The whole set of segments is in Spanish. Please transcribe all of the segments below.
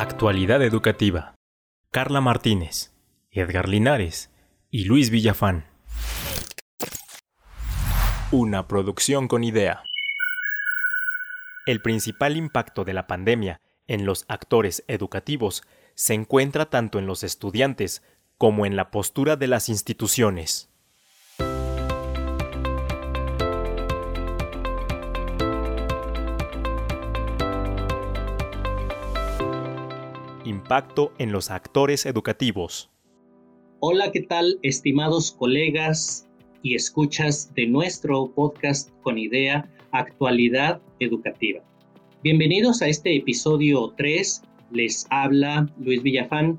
Actualidad Educativa. Carla Martínez, Edgar Linares y Luis Villafán. Una producción con idea. El principal impacto de la pandemia en los actores educativos se encuentra tanto en los estudiantes como en la postura de las instituciones. Impacto en los actores educativos. Hola, ¿qué tal, estimados colegas y escuchas de nuestro podcast con idea Actualidad Educativa? Bienvenidos a este episodio 3. Les habla Luis Villafán.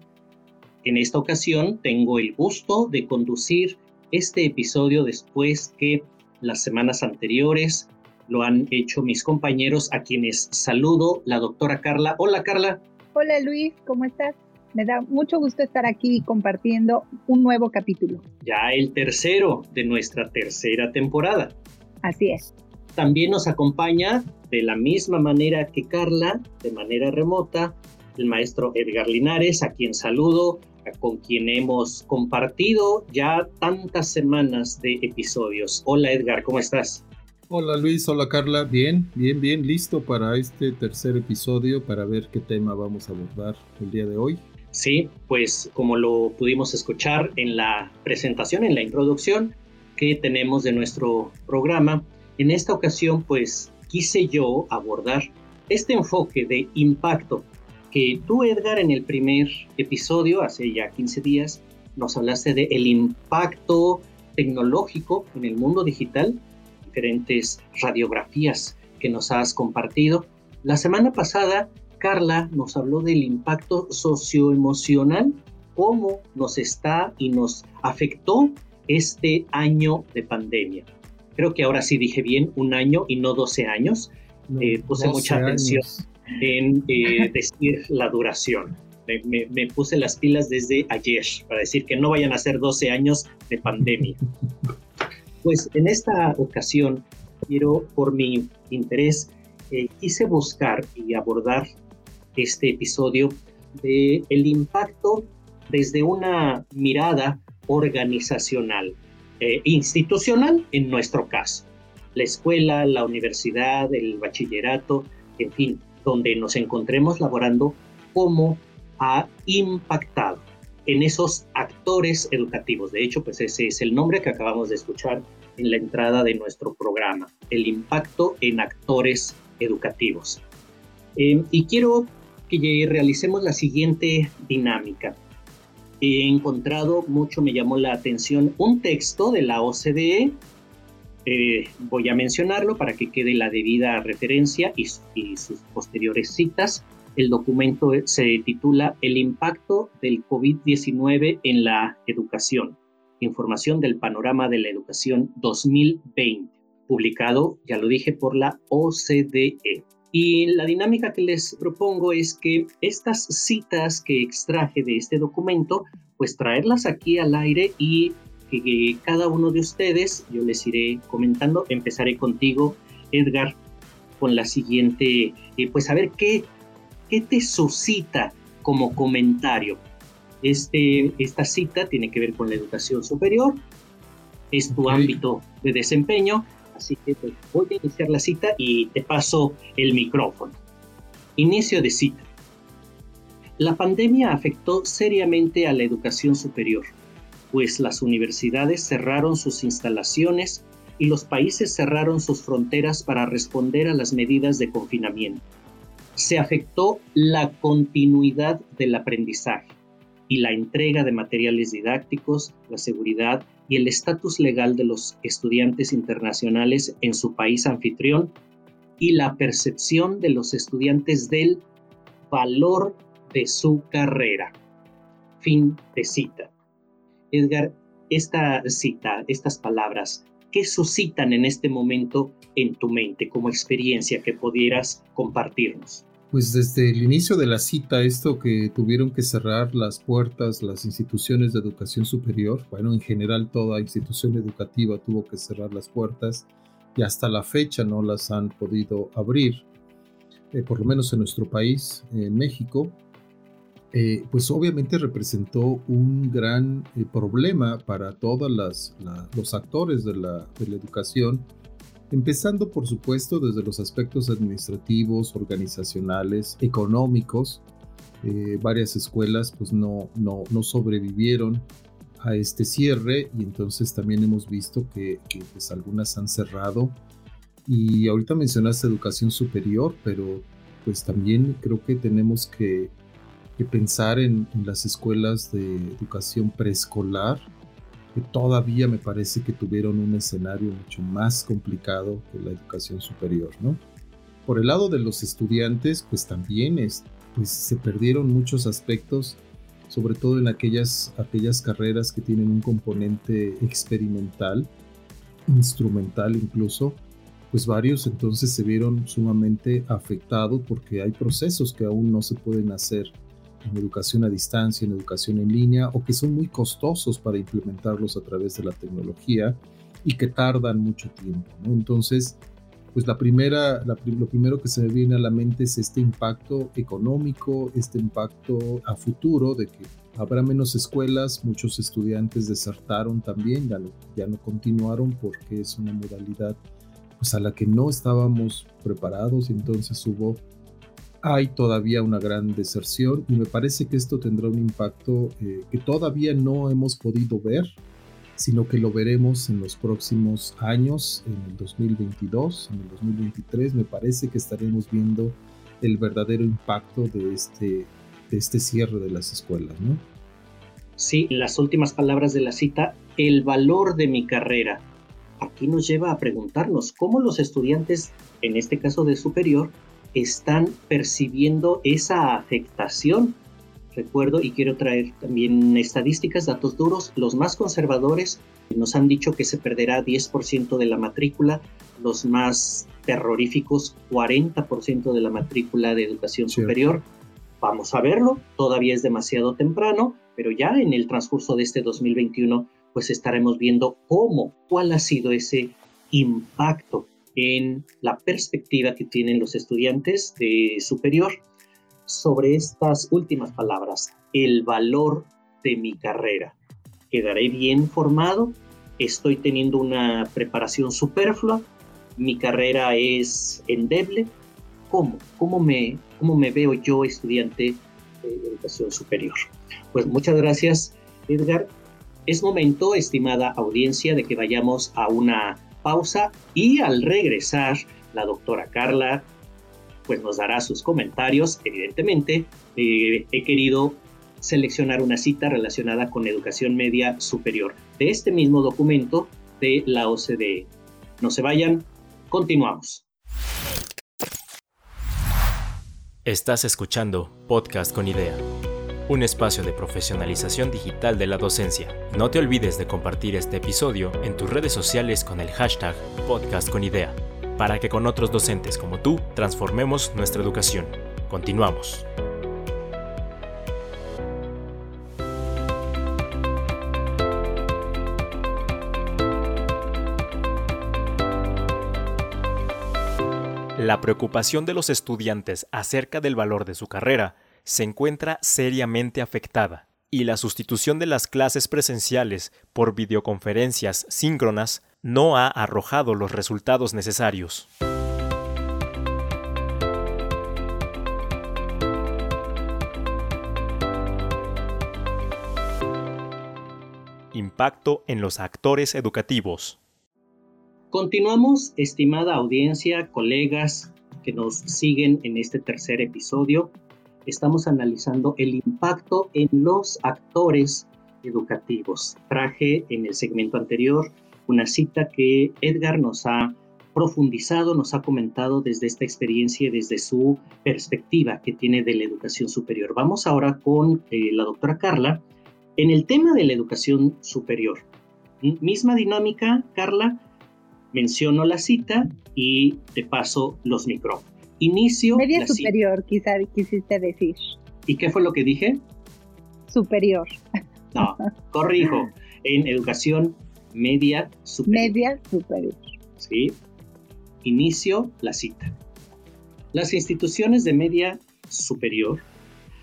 En esta ocasión tengo el gusto de conducir este episodio después que las semanas anteriores lo han hecho mis compañeros a quienes saludo, la doctora Carla. Hola Carla. Hola Luis, ¿cómo estás? Me da mucho gusto estar aquí compartiendo un nuevo capítulo. Ya el tercero de nuestra tercera temporada. Así es. También nos acompaña de la misma manera que Carla, de manera remota, el maestro Edgar Linares, a quien saludo, con quien hemos compartido ya tantas semanas de episodios. Hola Edgar, ¿cómo estás? Hola Luis, hola Carla, bien, bien, bien, listo para este tercer episodio para ver qué tema vamos a abordar el día de hoy. Sí, pues como lo pudimos escuchar en la presentación, en la introducción que tenemos de nuestro programa, en esta ocasión pues quise yo abordar este enfoque de impacto que tú Edgar en el primer episodio, hace ya 15 días, nos hablaste de el impacto tecnológico en el mundo digital diferentes radiografías que nos has compartido. La semana pasada, Carla nos habló del impacto socioemocional, cómo nos está y nos afectó este año de pandemia. Creo que ahora sí dije bien, un año y no 12 años. Eh, puse mucha atención en eh, decir la duración. Me, me, puse las pilas desde ayer para decir que no vayan a ser 12 años de pandemia. Pues en esta ocasión quiero, por mi interés, eh, quise buscar y abordar este episodio de el impacto desde una mirada organizacional, eh, institucional en nuestro caso. La escuela, la universidad, el bachillerato, en fin, donde nos encontremos laborando, cómo ha impactado en esos actores educativos. De hecho, pues ese es el nombre que acabamos de escuchar en la entrada de nuestro programa, el impacto en actores educativos. Eh, y quiero que realicemos la siguiente dinámica. He encontrado, mucho me llamó la atención, un texto de la OCDE. Eh, voy a mencionarlo para que quede la debida referencia y sus posteriores citas el documento se titula El impacto del COVID-19 en la educación. Información del panorama de la educación 2020, publicado, ya lo dije, por la OCDE. Y la dinámica que les propongo es que estas citas que extraje de este documento, pues traerlas aquí al aire y que cada uno de ustedes, yo les iré comentando, empezaré contigo, Edgar, con la siguiente, eh, pues a ver qué ¿qué te suscita como comentario? Este, esta cita tiene que ver con la educación superior, es tu ámbito de desempeño, así que pues, voy a iniciar la cita y te paso el micrófono. Inicio de cita. La pandemia afectó seriamente a la educación superior, pues las universidades cerraron sus instalaciones y los países cerraron sus fronteras para responder a las medidas de confinamiento se afectó la continuidad del aprendizaje y la entrega de materiales didácticos, la seguridad y el estatus legal de los estudiantes internacionales en su país anfitrión y la percepción de los estudiantes del valor de su carrera. Fin de cita. Edgar, esta cita, estas palabras, ¿qué suscitan en este momento en tu mente como experiencia que pudieras compartirnos? Pues desde el inicio de la cita, esto que tuvieron que cerrar las puertas las instituciones de educación superior, bueno, en general toda institución educativa tuvo que cerrar las puertas y hasta la fecha no las han podido abrir, eh, por lo menos en nuestro país, en México, eh, pues obviamente representó un gran eh, problema para todos los actores de la, de la educación, empezando por supuesto desde los aspectos administrativos, organizacionales, económicos. Eh, varias escuelas pues no, no, no, sobrevivieron a este cierre y entonces también hemos visto que, pues, algunas han cerrado. Y ahorita mencionaste educación superior, pero pues también creo que tenemos que, pensar en, en, las escuelas de educación preescolar, que todavía me parece que tuvieron un escenario mucho más complicado que la educación superior, ¿no? Por el lado de los estudiantes, pues también es, pues se perdieron muchos aspectos, sobre todo en aquellas, aquellas carreras que tienen un componente experimental, instrumental incluso, pues varios entonces se vieron sumamente afectados porque hay procesos que aún no se pueden hacer en educación a distancia, en educación en línea, o que son muy costosos para implementarlos a través de la tecnología y que tardan mucho tiempo. Entonces, pues la primera, lo primero que se me viene a la mente es este impacto económico, este impacto a futuro de que habrá menos escuelas, muchos estudiantes desertaron también, ya no, ya no continuaron porque es una modalidad pues a la que no estábamos preparados y entonces hubo hay todavía una gran deserción y me parece que esto tendrá un impacto eh, que todavía no hemos podido ver, sino que lo veremos en los próximos años, en el 2022, en el 2023, me parece que estaremos viendo el verdadero impacto de este, de este cierre de las escuelas, ¿no? Sí, las últimas palabras de la cita, el valor de mi carrera. Aquí nos lleva a preguntarnos cómo los estudiantes, en este caso de superior, están percibiendo esa afectación. Recuerdo y quiero traer también estadísticas, datos duros. Los más conservadores nos han dicho que se perderá 10% de la matrícula, los más terroríficos 40% de la matrícula de educación superior. Vamos a verlo, todavía es demasiado temprano, pero ya en el transcurso de este 2021 pues estaremos viendo cómo, cuál ha sido ese impacto en la perspectiva que tienen los estudiantes de superior sobre estas últimas palabras, el valor de mi carrera. ¿Quedaré bien formado? ¿Estoy teniendo una preparación superflua? ¿Mi carrera es endeble? ¿Cómo? ¿Cómo me, cómo me veo yo estudiante de educación superior? Pues muchas gracias, Edgar. Es momento, estimada audiencia, de que vayamos a una pausa y al regresar la doctora Carla pues nos dará sus comentarios. Evidentemente, eh, he querido seleccionar una cita relacionada con educación media superior de este mismo documento de la OCDE. No se vayan, continuamos. Estás escuchando Podcast con Idea un espacio de profesionalización digital de la docencia. No te olvides de compartir este episodio en tus redes sociales con el hashtag Podcast con Idea, para que con otros docentes como tú transformemos nuestra educación. Continuamos. La preocupación de los estudiantes acerca del valor de su carrera se encuentra seriamente afectada y la sustitución de las clases presenciales por videoconferencias síncronas no ha arrojado los resultados necesarios. Impacto en los actores educativos. Continuamos, estimada audiencia, colegas que nos siguen en este tercer episodio estamos analizando el impacto en los actores educativos. Traje en el segmento anterior una cita que Edgar nos ha profundizado, nos ha comentado desde esta experiencia desde su perspectiva que tiene de la educación superior. Vamos ahora con eh, la doctora Carla en el tema de la educación superior. Misma dinámica, Carla, menciono la cita y te paso los micrófonos. Inicio. Media superior, quizá quisiste decir. ¿Y qué fue lo que dije? Superior. No, corrijo. En educación media superior. Media superior. Sí. Inicio la cita. Las instituciones de media superior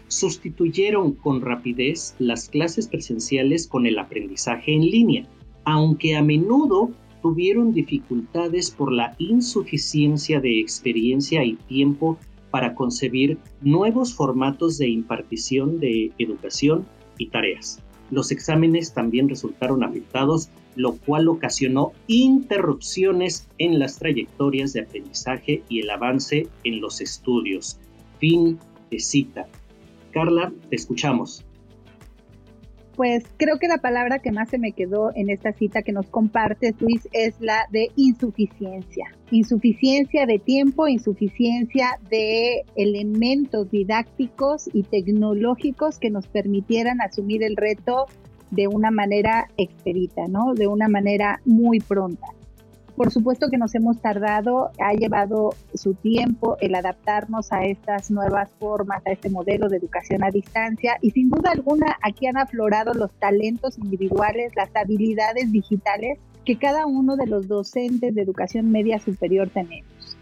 sustituyeron con rapidez las clases presenciales con el aprendizaje en línea, aunque a menudo tuvieron dificultades por la insuficiencia de experiencia y tiempo para concebir nuevos formatos de impartición de educación y tareas. Los exámenes también resultaron afectados, lo cual ocasionó interrupciones en las trayectorias de aprendizaje y el avance en los estudios. Fin de cita. Carla, te escuchamos. Pues creo que la palabra que más se me quedó en esta cita que nos comparte Luis es la de insuficiencia. Insuficiencia de tiempo, insuficiencia de elementos didácticos y tecnológicos que nos permitieran asumir el reto de una manera expedita, ¿no? De una manera muy pronta. Por supuesto que nos hemos tardado, ha llevado su tiempo el adaptarnos a estas nuevas formas, a este modelo de educación a distancia y sin duda alguna aquí han aflorado los talentos individuales, las habilidades digitales que cada uno de los docentes de educación media superior tenemos.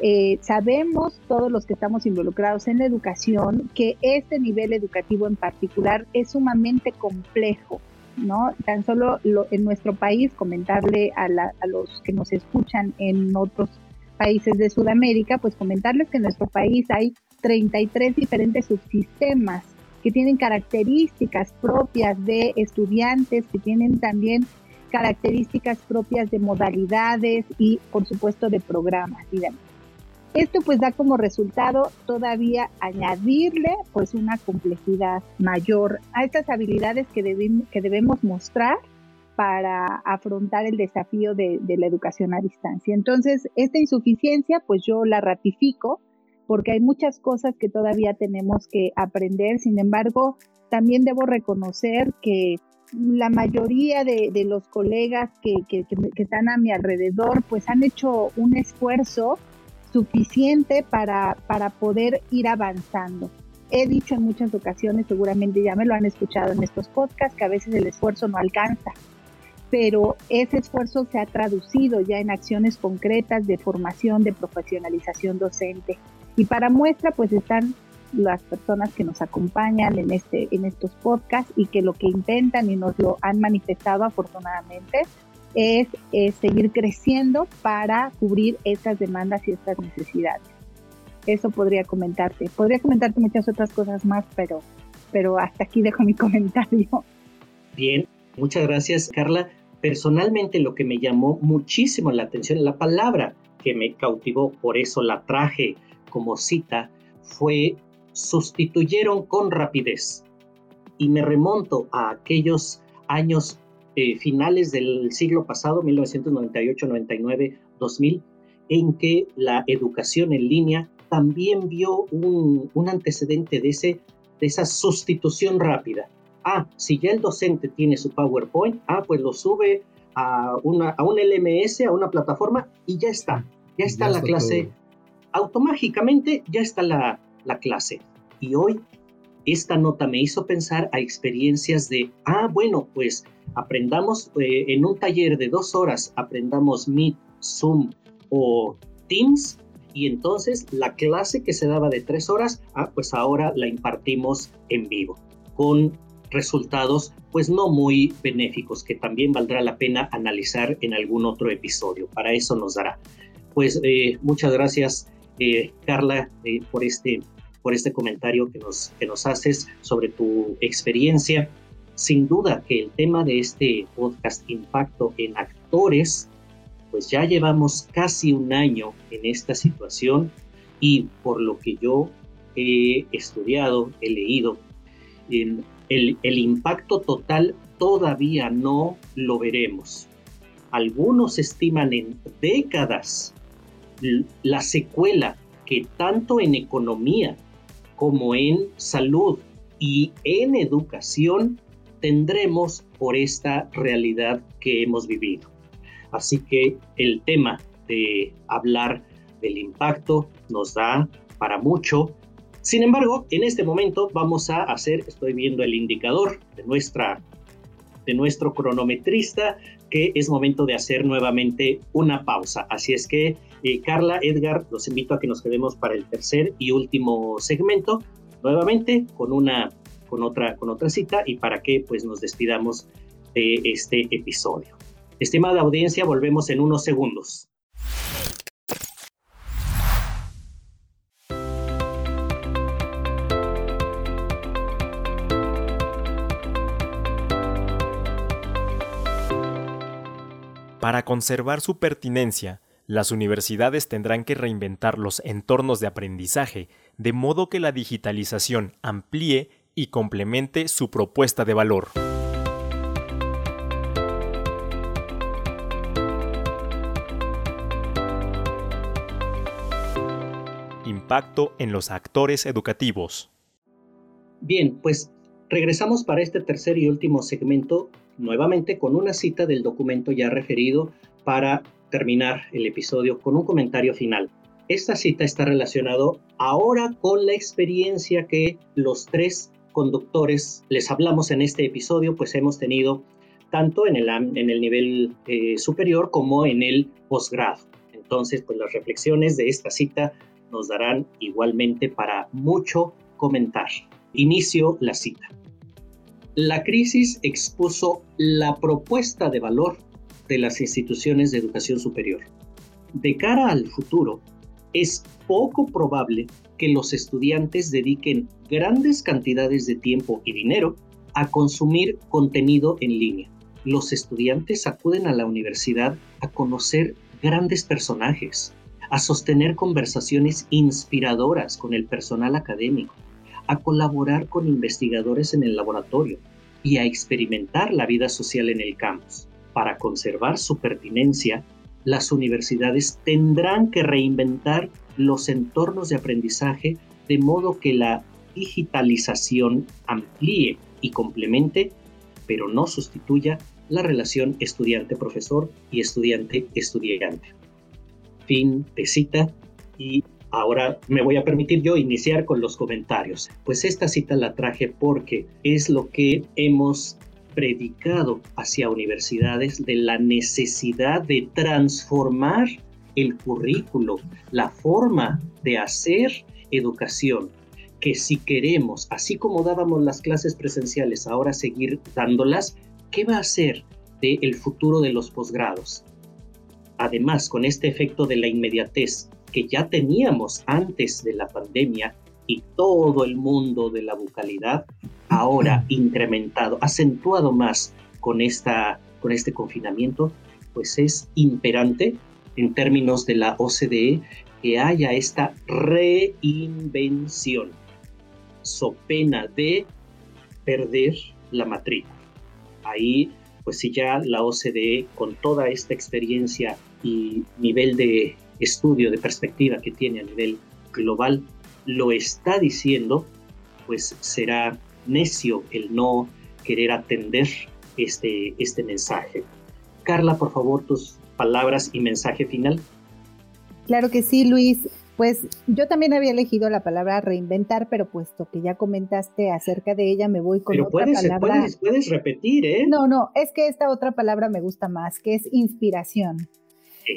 Eh, sabemos todos los que estamos involucrados en la educación que este nivel educativo en particular es sumamente complejo ¿no? Tan solo en nuestro país, comentarle a, los que nos escuchan en otros países de Sudamérica, pues comentarles que en nuestro país hay 33 diferentes subsistemas que tienen características propias de estudiantes, que tienen también características propias de modalidades y por supuesto de programas y demás. Esto pues da como resultado todavía añadirle pues una complejidad mayor a estas habilidades que, que debemos mostrar para afrontar el desafío de, de, la educación a distancia. Entonces, esta insuficiencia, pues yo la ratifico porque hay muchas cosas que todavía tenemos que aprender. Sin embargo, también debo reconocer que la mayoría de, de los colegas que, que, que, están a mi alrededor, pues han hecho un esfuerzo suficiente para, para poder ir avanzando. He dicho en muchas ocasiones, seguramente ya me lo han escuchado en estos podcasts, que a veces el esfuerzo no alcanza, pero ese esfuerzo se ha traducido ya en acciones concretas de formación, de profesionalización docente. Y para muestra, pues están las personas que nos acompañan en, este, en estos podcasts y que lo que intentan y nos lo han manifestado afortunadamente es, seguir creciendo para cubrir estas demandas y estas necesidades. Eso podría comentarte. Podría comentarte muchas otras cosas más, pero, pero hasta aquí dejo mi comentario. Bien, muchas gracias, Carla. Personalmente lo que me llamó muchísimo la atención, la palabra que me cautivó, por eso la traje como cita, fue sustituyeron con rapidez. Y me remonto a aquellos años eh, finales del siglo pasado, 1998, 99, 2000, en que la educación en línea también vio un, antecedente de, ese, de esa sustitución rápida. Ah, si ya el docente tiene su PowerPoint, ah, pues lo sube a, una, a un LMS, a una plataforma y ya está. Ya está la clase. Automáticamente ya está la, la clase. Y hoy esta nota me hizo pensar a experiencias de, ah, bueno, pues aprendamos eh, en un taller de dos horas, aprendamos Meet, Zoom o Teams, y entonces la clase que se daba de tres horas, ah, pues ahora la impartimos en vivo, con resultados pues no muy benéficos, que también valdrá la pena analizar en algún otro episodio. Para eso nos dará. Pues eh, muchas gracias, eh, Carla, por, este, por este comentario que nos, que nos haces sobre tu experiencia sin duda que el tema de este podcast Impacto en Actores, pues ya llevamos casi un año en esta situación y por lo que yo he estudiado, he leído, el, el impacto total todavía no lo veremos. Algunos estiman en décadas la secuela que tanto en economía como en salud y en educación tendremos por esta realidad que hemos vivido. Así que el tema de hablar del impacto nos da para mucho. Sin embargo, en este momento vamos a hacer, estoy viendo el indicador de nuestra de nuestro cronometrista que es momento de hacer nuevamente una pausa. Así es que, eh, Carla, Edgar, los invito a que nos quedemos para el tercer y último segmento nuevamente con una con otra con otra cita y para que pues nos despidamos de este episodio. Estimada audiencia, volvemos en unos segundos. Para conservar su pertinencia, las universidades tendrán que reinventar los entornos de aprendizaje, de modo que la digitalización amplíe y complemente su propuesta de valor. Impacto en los actores educativos. Bien, pues regresamos para este tercer y último segmento nuevamente con una cita del documento ya referido para terminar el episodio con un comentario final. Esta cita está relacionado ahora con la experiencia que los tres conductores les hablamos en este episodio, pues hemos tenido tanto en el, nivel eh, superior como en el posgrado. Entonces, pues las reflexiones de esta cita nos darán igualmente para mucho comentar. Inicio la cita. La crisis expuso la propuesta de valor de las instituciones de educación superior. De cara al futuro, es poco probable que los estudiantes dediquen grandes cantidades de tiempo y dinero a consumir contenido en línea. Los estudiantes acuden a la universidad a conocer grandes personajes, a sostener conversaciones inspiradoras con el personal académico, a colaborar con investigadores en el laboratorio y a experimentar la vida social en el campus. Para conservar su pertinencia, las universidades tendrán que reinventar los entornos de aprendizaje de modo que la digitalización amplíe y complemente, pero no sustituya la relación estudiante-profesor y estudiante-estudiante. Fin de cita y Ahora me voy a permitir yo iniciar con los comentarios. Pues esta cita la traje porque es lo que hemos predicado hacia universidades de la necesidad de transformar el currículo, la forma de hacer educación, que si queremos, así como dábamos las clases presenciales, ahora seguir dándolas, ¿qué va a ser del futuro de los posgrados? Además, con este efecto de la inmediatez, que ya teníamos antes de la pandemia y todo el mundo de la bucalidad, ahora incrementado, acentuado más con, esta, con este confinamiento, pues es imperante en términos de la OCDE que haya esta reinvención, so pena de perder la matrícula. Ahí, pues si ya la OCDE, con toda esta experiencia y nivel de estudio de perspectiva que tiene a nivel global lo está diciendo, pues será necio el no querer atender este, este mensaje. Carla, por favor, tus palabras y mensaje final. Claro que sí, Luis. Pues yo también había elegido la palabra reinventar, pero puesto que ya comentaste acerca de ella, me voy con otra palabra. Puedes, puedes repetir, ¿eh? No, no, es que esta otra palabra me gusta más, que es inspiración.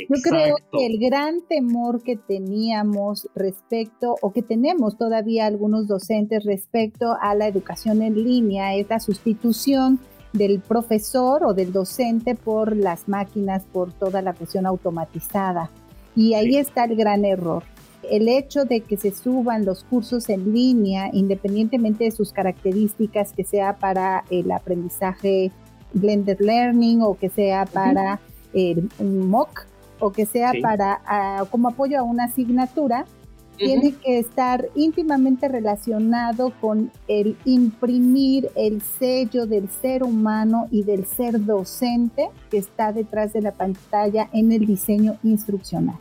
Yo creo que el gran temor que teníamos respecto, o que tenemos todavía algunos docentes respecto a la educación en línea, es la sustitución del profesor o del docente por las máquinas, por toda la cuestión automatizada. Y ahí está el gran error. El hecho de que se suban los cursos en línea, independientemente de sus características, que sea para el aprendizaje blended learning o que sea para el MOOC, o que sea para como apoyo a una asignatura, tiene que estar íntimamente relacionado con el imprimir el sello del ser humano y del ser docente que está detrás de la pantalla en el diseño instruccional.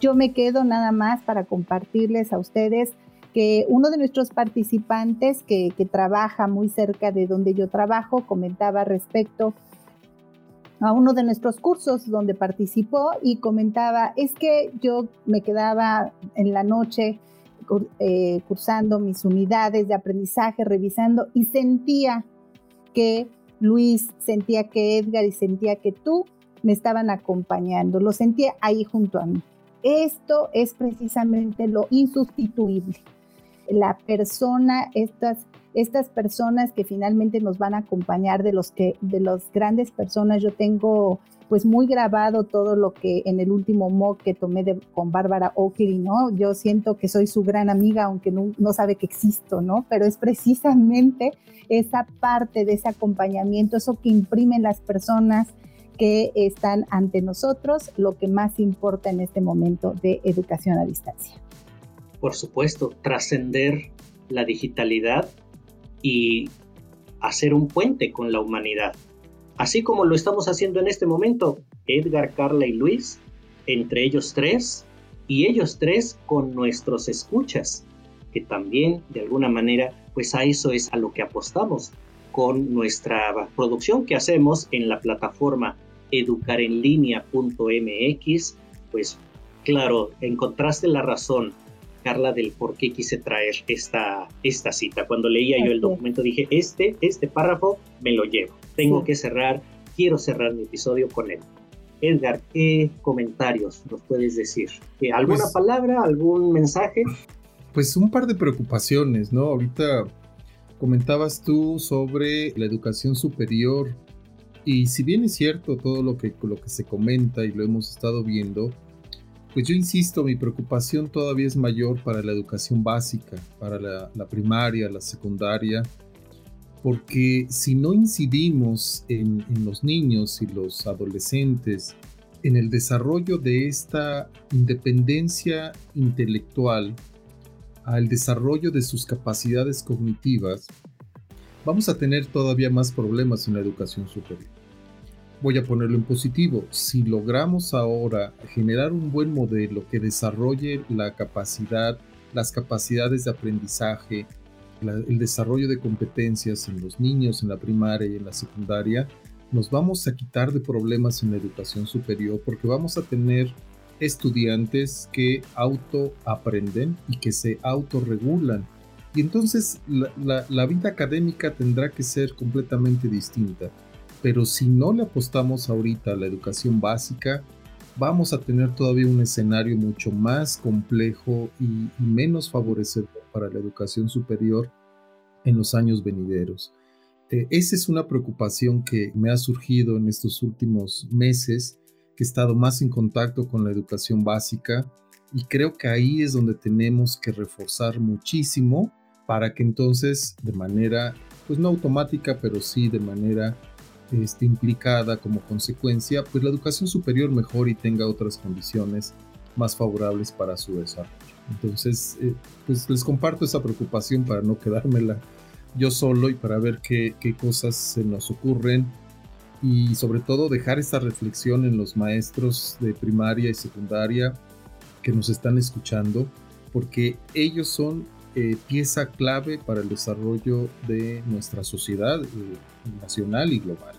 Yo me quedo nada más para compartirles a ustedes que uno de nuestros participantes que, que trabaja muy cerca de donde yo trabajo comentaba respecto a uno de nuestros cursos donde participó y comentaba, es que yo me quedaba en la noche eh, cursando mis unidades de aprendizaje, revisando y sentía que Luis, sentía que Edgar y sentía que tú me estaban acompañando, lo sentía ahí junto a mí. Esto es precisamente lo insustituible. la persona, estas, estas personas que finalmente nos van a acompañar de los que, de las grandes personas. Yo tengo pues muy grabado todo lo que en el último mock que tomé de, con Bárbara Oakley, ¿no? Yo siento que soy su gran amiga, aunque no, no, sabe que existo, ¿no? Pero es precisamente esa parte de ese acompañamiento, eso que imprimen las personas que están ante nosotros, lo que más importa en este momento de educación a distancia. Por supuesto, trascender la digitalidad y hacer un puente con la humanidad. Así como lo estamos haciendo en este momento, Edgar, Carla y Luis, entre ellos tres, y ellos tres con nuestros escuchas, que también de alguna manera, pues a eso es a lo que apostamos con nuestra producción que hacemos en la plataforma educarenlinea.mx, pues claro, encontraste la razón, Carla, del por qué quise traer esta, esta cita. Cuando leía yo el documento dije, este, este párrafo me lo llevo tengo que cerrar, quiero cerrar mi episodio con él. Edgar, ¿qué comentarios nos puedes decir? ¿Alguna pues palabra, algún mensaje? Pues un par de preocupaciones, ¿no? Ahorita comentabas tú sobre la educación superior y si bien es cierto todo lo que, lo que se comenta y lo hemos estado viendo, pues yo insisto, mi preocupación todavía es mayor para la educación básica, para la, primaria, la secundaria, porque si no incidimos en, los niños y los adolescentes en el desarrollo de esta independencia intelectual, al desarrollo de sus capacidades cognitivas, vamos a tener todavía más problemas en la educación superior. Voy a ponerlo en positivo. Si logramos ahora generar un buen modelo que desarrolle la capacidad, las capacidades de aprendizaje, el desarrollo de competencias en los niños en la primaria y en la secundaria, nos vamos a quitar de problemas en la educación superior porque vamos a tener estudiantes que autoaprenden y que se autorregulan. Y entonces la, la, vida académica tendrá que ser completamente distinta. Pero si no le apostamos ahorita a la educación básica, vamos a tener todavía un escenario mucho más complejo y, menos favorecedor para la educación superior en los años venideros. Eh, esa es una preocupación que me ha surgido en estos últimos meses, que he estado más en contacto con la educación básica y creo que ahí es donde tenemos que reforzar muchísimo para que entonces de manera, pues no automática, pero sí de manera este, implicada como consecuencia, pues la educación superior mejore y tenga otras condiciones más favorables para su desarrollo. Entonces, eh, pues les comparto esa preocupación para no quedármela yo solo y para ver qué, qué cosas se nos ocurren y sobre todo dejar esta reflexión en los maestros de primaria y secundaria que nos están escuchando, porque ellos son eh, pieza clave para el desarrollo de nuestra sociedad eh, nacional y global.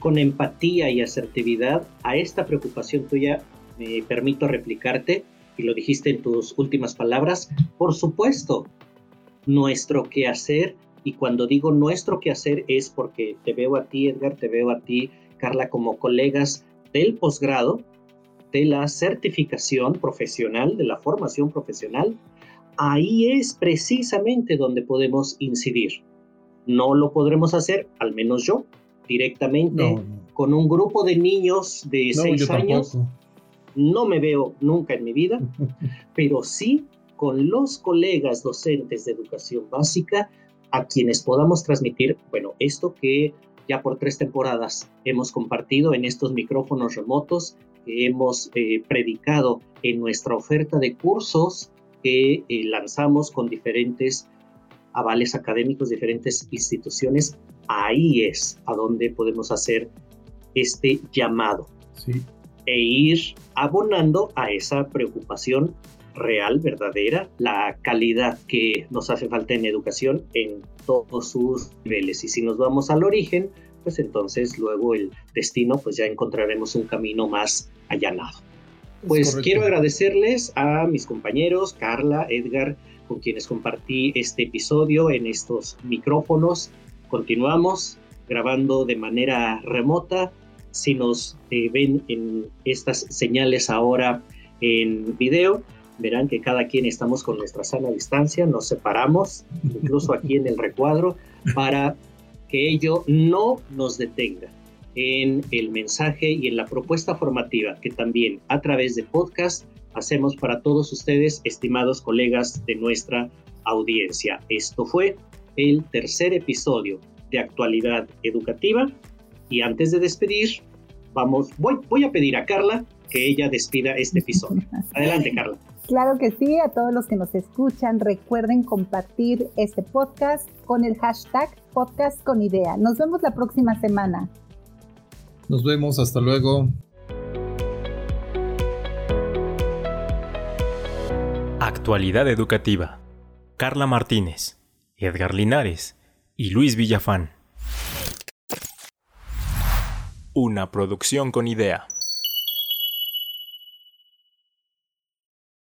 Con empatía y asertividad a esta preocupación tuya, me permito replicarte, y lo dijiste en tus últimas palabras, por supuesto, nuestro quehacer, y cuando digo nuestro quehacer es porque te veo a ti, Edgar, te veo a ti, Carla, como colegas del posgrado, de la certificación profesional, de la formación profesional, ahí es precisamente donde podemos incidir. No lo podremos hacer, al menos yo, directamente con un grupo de niños de seis años. No me veo nunca en mi vida, pero sí con los colegas docentes de educación básica a quienes podamos transmitir, bueno, esto que ya por tres temporadas hemos compartido en estos micrófonos remotos, que hemos eh, predicado en nuestra oferta de cursos que eh, lanzamos con diferentes avales académicos, diferentes instituciones, ahí es a donde podemos hacer este llamado e ir abonando a esa preocupación real, verdadera, la calidad que nos hace falta en educación en todos sus niveles. Y si nos vamos al origen, pues entonces luego el destino, pues ya encontraremos un camino más allanado. Pues quiero agradecerles a mis compañeros, Carla, Edgar, con quienes compartí este episodio en estos micrófonos. Continuamos grabando de manera remota. Si nos eh, ven en estas señales ahora en video, verán que cada quien estamos con nuestra sana distancia, nos separamos, incluso aquí en el recuadro, para que ello no nos detenga en el mensaje y en la propuesta formativa que también a través de podcast hacemos para todos ustedes, estimados colegas de nuestra audiencia. Esto fue el tercer episodio de actualidad educativa y antes de despedir, vamos, voy, voy a pedir a Carla que ella despida este episodio. Adelante, Carla. Claro que sí, a todos los que nos escuchan, recuerden compartir este podcast con el hashtag podcast con idea. Nos vemos la próxima semana. Nos vemos, hasta luego. Actualidad educativa. Carla Martínez, Edgar Linares y Luis Villafán. Una producción con idea.